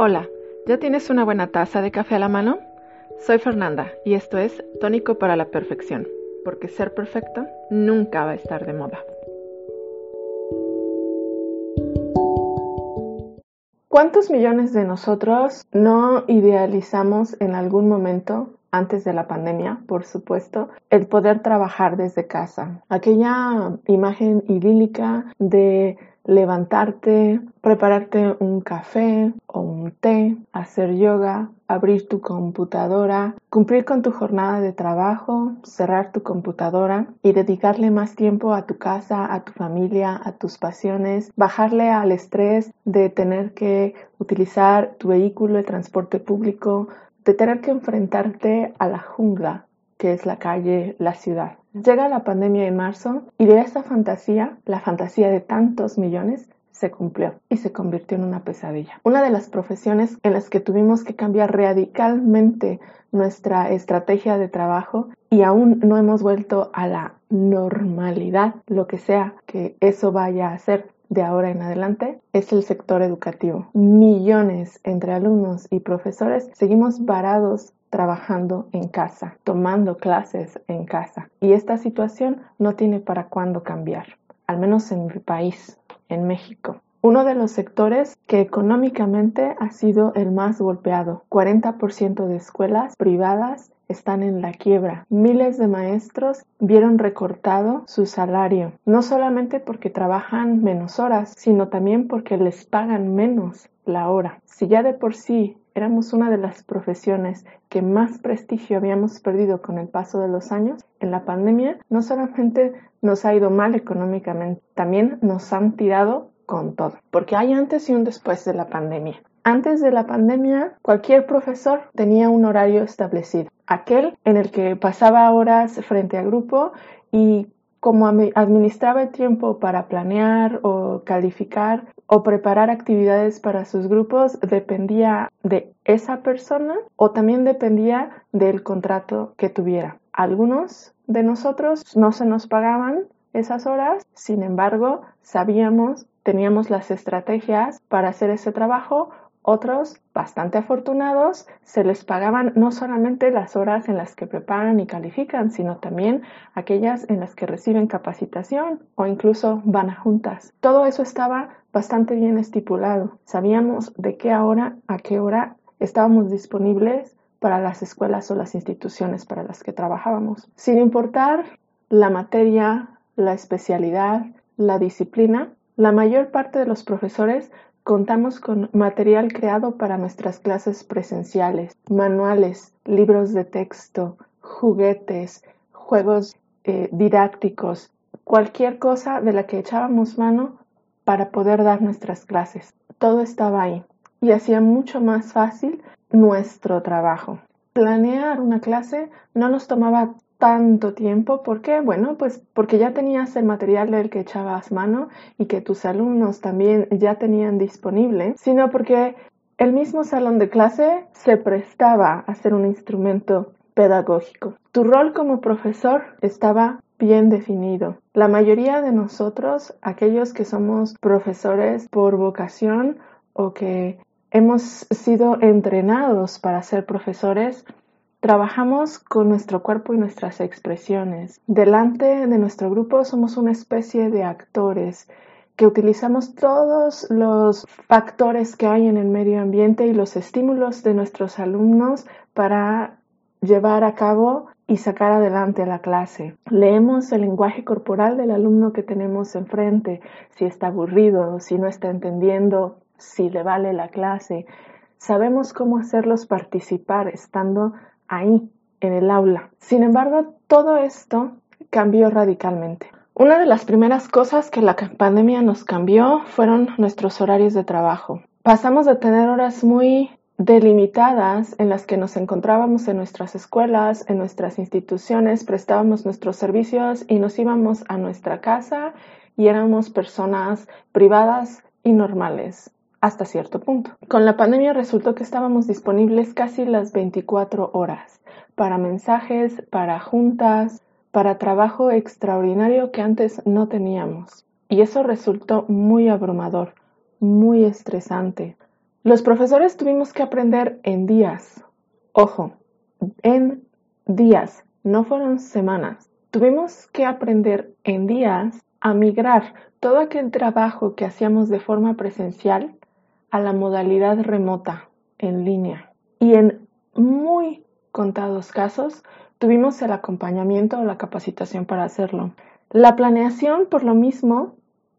Hola, ¿ya tienes una buena taza de café a la mano? Soy Fernanda y esto es Tónico para la Perfección, porque ser perfecto nunca va a estar de moda. ¿Cuántos millones de nosotros no idealizamos en algún momento antes de la pandemia, por supuesto, el poder trabajar desde casa. Aquella imagen idílica de levantarte, prepararte un café o un té, hacer yoga, abrir tu computadora, cumplir con tu jornada de trabajo, cerrar tu computadora y dedicarle más tiempo a tu casa, a tu familia, a tus pasiones, bajarle al estrés de tener que utilizar tu vehículo, el transporte público, de tener que enfrentarte a la jungla que es la calle, la ciudad. Llega la pandemia en marzo y de esa fantasía, la fantasía de tantos millones, se cumplió y se convirtió en una pesadilla. Una de las profesiones en las que tuvimos que cambiar radicalmente nuestra estrategia de trabajo y aún no hemos vuelto a la normalidad, lo que sea que eso vaya a ser de ahora en adelante es el sector educativo. Millones entre alumnos y profesores seguimos varados trabajando en casa, tomando clases en casa. Y esta situación no tiene para cuándo cambiar, al menos en mi país, en México. Uno de los sectores que económicamente ha sido el más golpeado. 40% de escuelas privadas están en la quiebra. Miles de maestros vieron recortado su salario, no solamente porque trabajan menos horas, sino también porque les pagan menos la hora. Si ya de por sí éramos una de las profesiones que más prestigio habíamos perdido con el paso de los años, en la pandemia no solamente nos ha ido mal económicamente, también nos han tirado con todo, porque hay antes y un después de la pandemia. Antes de la pandemia, cualquier profesor tenía un horario establecido, aquel en el que pasaba horas frente a grupo y como administraba el tiempo para planear o calificar o preparar actividades para sus grupos dependía de esa persona o también dependía del contrato que tuviera. Algunos de nosotros no se nos pagaban esas horas, sin embargo, sabíamos, teníamos las estrategias para hacer ese trabajo otros, bastante afortunados, se les pagaban no solamente las horas en las que preparan y califican, sino también aquellas en las que reciben capacitación o incluso van a juntas. Todo eso estaba bastante bien estipulado. Sabíamos de qué hora a qué hora estábamos disponibles para las escuelas o las instituciones para las que trabajábamos. Sin importar la materia, la especialidad, la disciplina, la mayor parte de los profesores Contamos con material creado para nuestras clases presenciales, manuales, libros de texto, juguetes, juegos eh, didácticos, cualquier cosa de la que echábamos mano para poder dar nuestras clases. Todo estaba ahí y hacía mucho más fácil nuestro trabajo. Planear una clase no nos tomaba tanto tiempo? ¿Por qué? Bueno, pues porque ya tenías el material del que echabas mano y que tus alumnos también ya tenían disponible, sino porque el mismo salón de clase se prestaba a ser un instrumento pedagógico. Tu rol como profesor estaba bien definido. La mayoría de nosotros, aquellos que somos profesores por vocación o que hemos sido entrenados para ser profesores, Trabajamos con nuestro cuerpo y nuestras expresiones. Delante de nuestro grupo somos una especie de actores que utilizamos todos los factores que hay en el medio ambiente y los estímulos de nuestros alumnos para llevar a cabo y sacar adelante la clase. Leemos el lenguaje corporal del alumno que tenemos enfrente, si está aburrido, si no está entendiendo, si le vale la clase. Sabemos cómo hacerlos participar estando ahí, en el aula. Sin embargo, todo esto cambió radicalmente. Una de las primeras cosas que la pandemia nos cambió fueron nuestros horarios de trabajo. Pasamos de tener horas muy delimitadas en las que nos encontrábamos en nuestras escuelas, en nuestras instituciones, prestábamos nuestros servicios y nos íbamos a nuestra casa y éramos personas privadas y normales hasta cierto punto. Con la pandemia resultó que estábamos disponibles casi las 24 horas para mensajes, para juntas, para trabajo extraordinario que antes no teníamos. Y eso resultó muy abrumador, muy estresante. Los profesores tuvimos que aprender en días. Ojo, en días, no fueron semanas. Tuvimos que aprender en días a migrar todo aquel trabajo que hacíamos de forma presencial a la modalidad remota, en línea. Y en muy contados casos tuvimos el acompañamiento o la capacitación para hacerlo. La planeación, por lo mismo,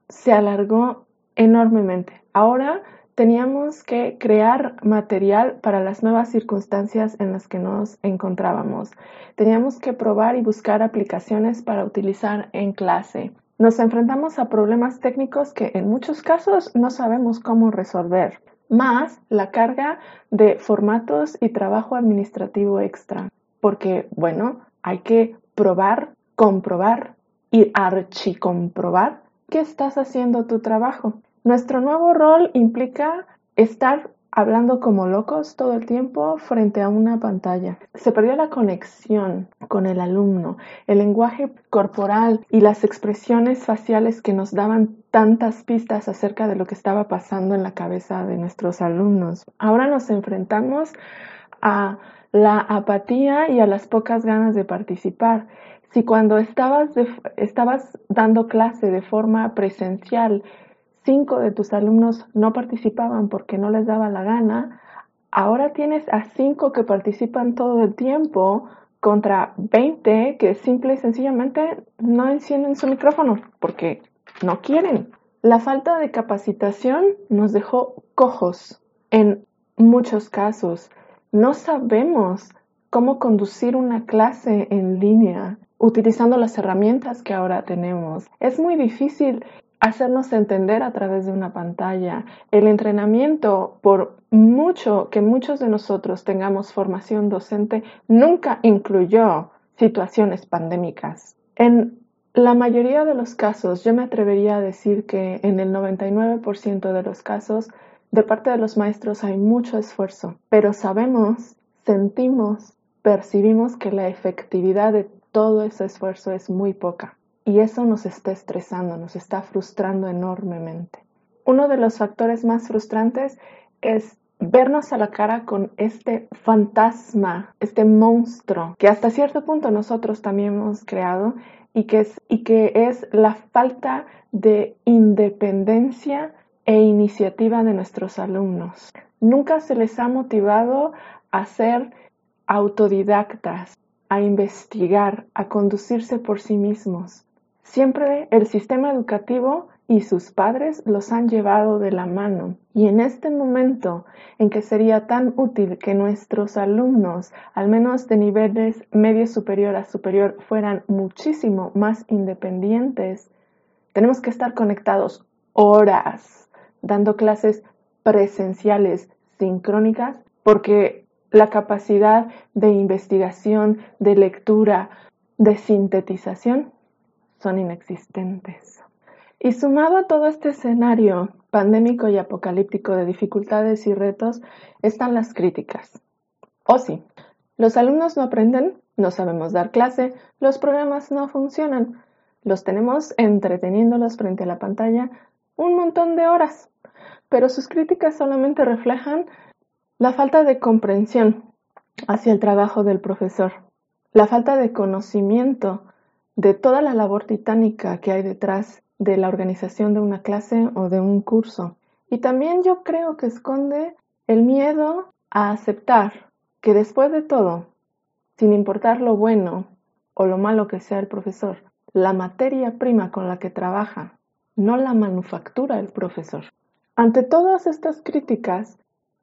se alargó enormemente. Ahora teníamos que crear material para las nuevas circunstancias en las que nos encontrábamos. Teníamos que probar y buscar aplicaciones para utilizar en clase. Nos enfrentamos a problemas técnicos que en muchos casos no sabemos cómo resolver, más la carga de formatos y trabajo administrativo extra, porque, bueno, hay que probar, comprobar y archicomprobar que estás haciendo tu trabajo. Nuestro nuevo rol implica estar hablando como locos todo el tiempo frente a una pantalla. Se perdió la conexión con el alumno, el lenguaje corporal y las expresiones faciales que nos daban tantas pistas acerca de lo que estaba pasando en la cabeza de nuestros alumnos. Ahora nos enfrentamos a la apatía y a las pocas ganas de participar. Si cuando estabas, estabas dando clase de forma presencial cinco de tus alumnos no participaban porque no les daba la gana, ahora tienes a cinco que participan todo el tiempo contra 20 que simple y sencillamente no encienden su micrófono porque no quieren. La falta de capacitación nos dejó cojos en muchos casos. No sabemos cómo conducir una clase en línea utilizando las herramientas que ahora tenemos. Es muy difícil hacernos entender a través de una pantalla. El entrenamiento, por mucho que muchos de nosotros tengamos formación docente, nunca incluyó situaciones pandémicas. En la mayoría de los casos, yo me atrevería a decir que en el 99% de los casos, de parte de los maestros hay mucho esfuerzo, pero sabemos, sentimos, percibimos que la efectividad de todo ese esfuerzo es muy poca y eso nos está estresando, nos está frustrando enormemente. Uno de los factores más frustrantes es vernos a la cara con este fantasma, este monstruo que hasta cierto punto nosotros también hemos creado y que es, y que es la falta de independencia e iniciativa de nuestros alumnos. Nunca se les ha motivado a ser autodidactas, a investigar, a conducirse por sí mismos. Siempre el sistema educativo y sus padres los han llevado de la mano. Y en este momento en que sería tan útil que nuestros alumnos, al menos de niveles medio superior a superior, fueran muchísimo más independientes, tenemos que estar conectados horas dando clases presenciales sincrónicas porque la capacidad de investigación, de lectura, de sintetización son inexistentes. Y sumado a todo este escenario pandémico y apocalíptico de dificultades y retos están las críticas. O oh, sí, los alumnos no aprenden, no sabemos dar clase, los programas no funcionan, los tenemos entreteniéndolos frente a la pantalla un montón de horas, pero sus críticas solamente reflejan la falta de comprensión hacia el trabajo del profesor, la falta de conocimiento de toda la labor titánica que hay detrás de la organización de una clase o de un curso. Y también yo creo que esconde el miedo a aceptar que después de todo, sin importar lo bueno o lo malo que sea el profesor, la materia prima con la que trabaja, no la manufactura el profesor. Ante todas estas críticas,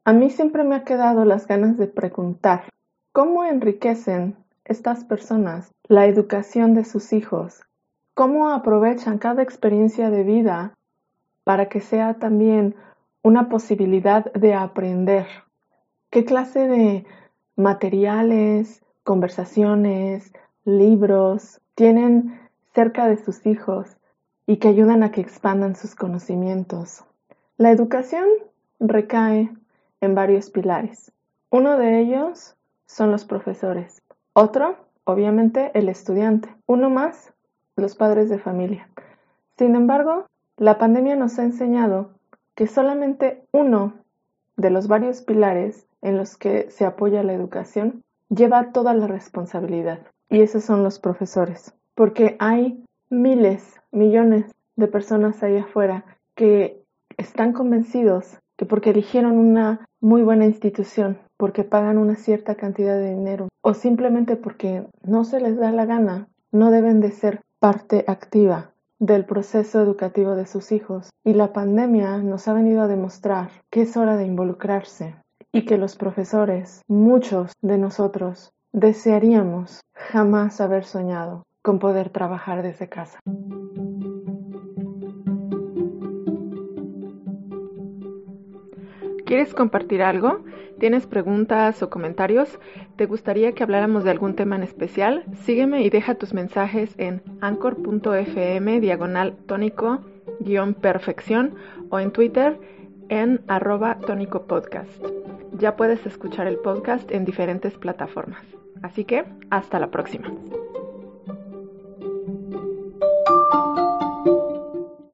a mí siempre me ha quedado las ganas de preguntar, ¿cómo enriquecen estas personas la educación de sus hijos, cómo aprovechan cada experiencia de vida para que sea también una posibilidad de aprender, qué clase de materiales, conversaciones, libros tienen cerca de sus hijos y que ayudan a que expandan sus conocimientos. La educación recae en varios pilares. Uno de ellos son los profesores. Otro, obviamente, el estudiante. Uno más, los padres de familia. Sin embargo, la pandemia nos ha enseñado que solamente uno de los varios pilares en los que se apoya la educación, lleva toda la responsabilidad. Y esos son los profesores. Porque hay miles, millones de personas ahí afuera que están convencidos que porque eligieron una muy buena institución, porque pagan una cierta cantidad de dinero o simplemente porque no se les da la gana, no deben de ser parte activa del proceso educativo de sus hijos. Y la pandemia nos ha venido a demostrar que es hora de involucrarse y que los profesores, muchos de nosotros, desearíamos jamás haber soñado con poder trabajar desde casa. ¿Quieres compartir algo? ¿Tienes preguntas o comentarios? ¿Te gustaría que habláramos de algún tema en especial? Sígueme y deja tus mensajes en anchor.fm diagonal tónico guion perfección o en Twitter en arroba tónico podcast. Ya puedes escuchar el podcast en diferentes plataformas. Así que, hasta la próxima.